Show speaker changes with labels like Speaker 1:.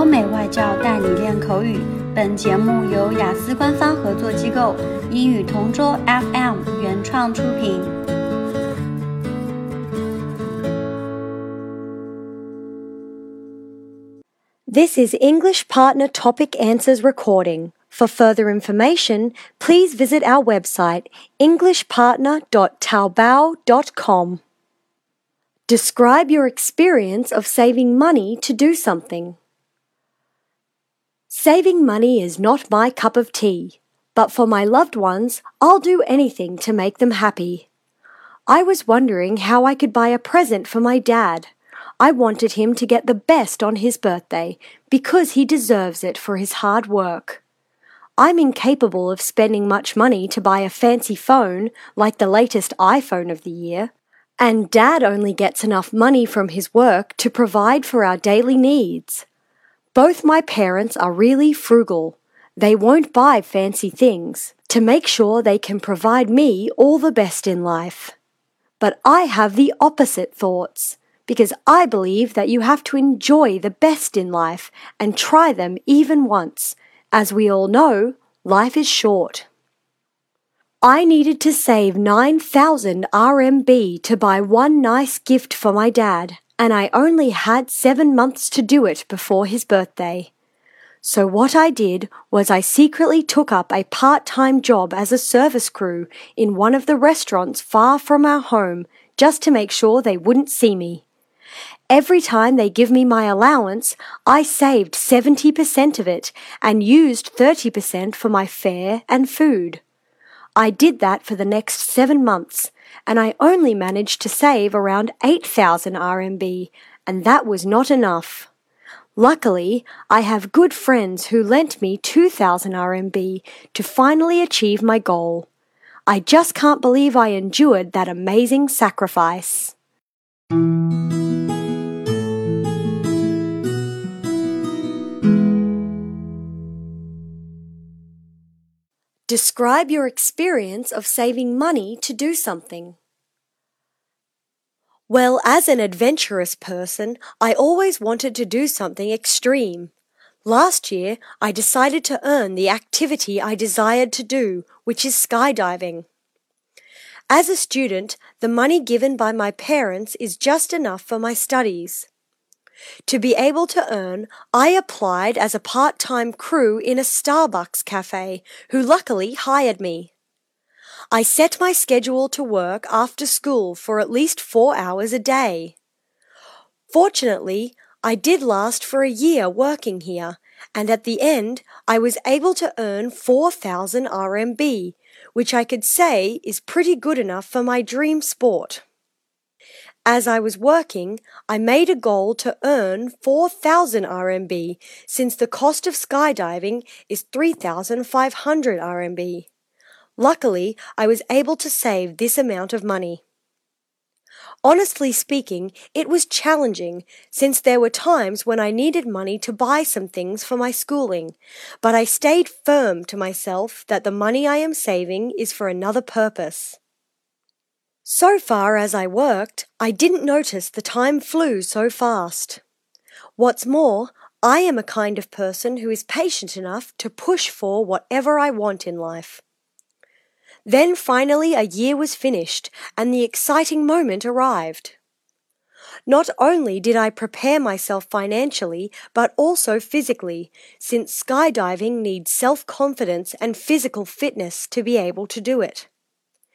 Speaker 1: 欧美外教带你练口语。本节目由雅思官方合作机构英语同桌 FM 原创出品。
Speaker 2: This is English Partner Topic Answers recording. For further information, please visit our website englishpartner.taobao.com. Describe your experience of saving money to do something. Saving money is not my cup of tea, but for my loved ones, I'll do anything to make them happy. I was wondering how I could buy a present for my dad. I wanted him to get the best on his birthday because he deserves it for his hard work. I'm incapable of spending much money to buy a fancy phone like the latest iPhone of the year, and Dad only gets enough money from his work to provide for our daily needs. Both my parents are really frugal. They won't buy fancy things to make sure they can provide me all the best in life. But I have the opposite thoughts because I believe that you have to enjoy the best in life and try them even once. As we all know, life is short. I needed to save 9,000 RMB to buy one nice gift for my dad, and I only had seven months to do it before his birthday. So what I did was I secretly took up a part-time job as a service crew in one of the restaurants far from our home just to make sure they wouldn't see me. Every time they give me my allowance, I saved 70% of it and used 30% for my fare and food. I did that for the next seven months, and I only managed to save around 8,000 RMB, and that was not enough. Luckily, I have good friends who lent me 2,000 RMB to finally achieve my goal. I just can't believe I endured that amazing sacrifice. Describe your experience of saving money to do something. Well, as an adventurous person, I always wanted to do something extreme. Last year, I decided to earn the activity I desired to do, which is skydiving. As a student, the money given by my parents is just enough for my studies. To be able to earn, I applied as a part-time crew in a Starbucks cafe, who luckily hired me. I set my schedule to work after school for at least four hours a day. Fortunately, I did last for a year working here, and at the end, I was able to earn 4,000 RMB, which I could say is pretty good enough for my dream sport. As I was working, I made a goal to earn 4,000 RMB since the cost of skydiving is 3,500 RMB. Luckily, I was able to save this amount of money. Honestly speaking, it was challenging since there were times when I needed money to buy some things for my schooling, but I stayed firm to myself that the money I am saving is for another purpose. So far as I worked, I didn't notice the time flew so fast. What's more, I am a kind of person who is patient enough to push for whatever I want in life. Then finally a year was finished and the exciting moment arrived. Not only did I prepare myself financially, but also physically, since skydiving needs self-confidence and physical fitness to be able to do it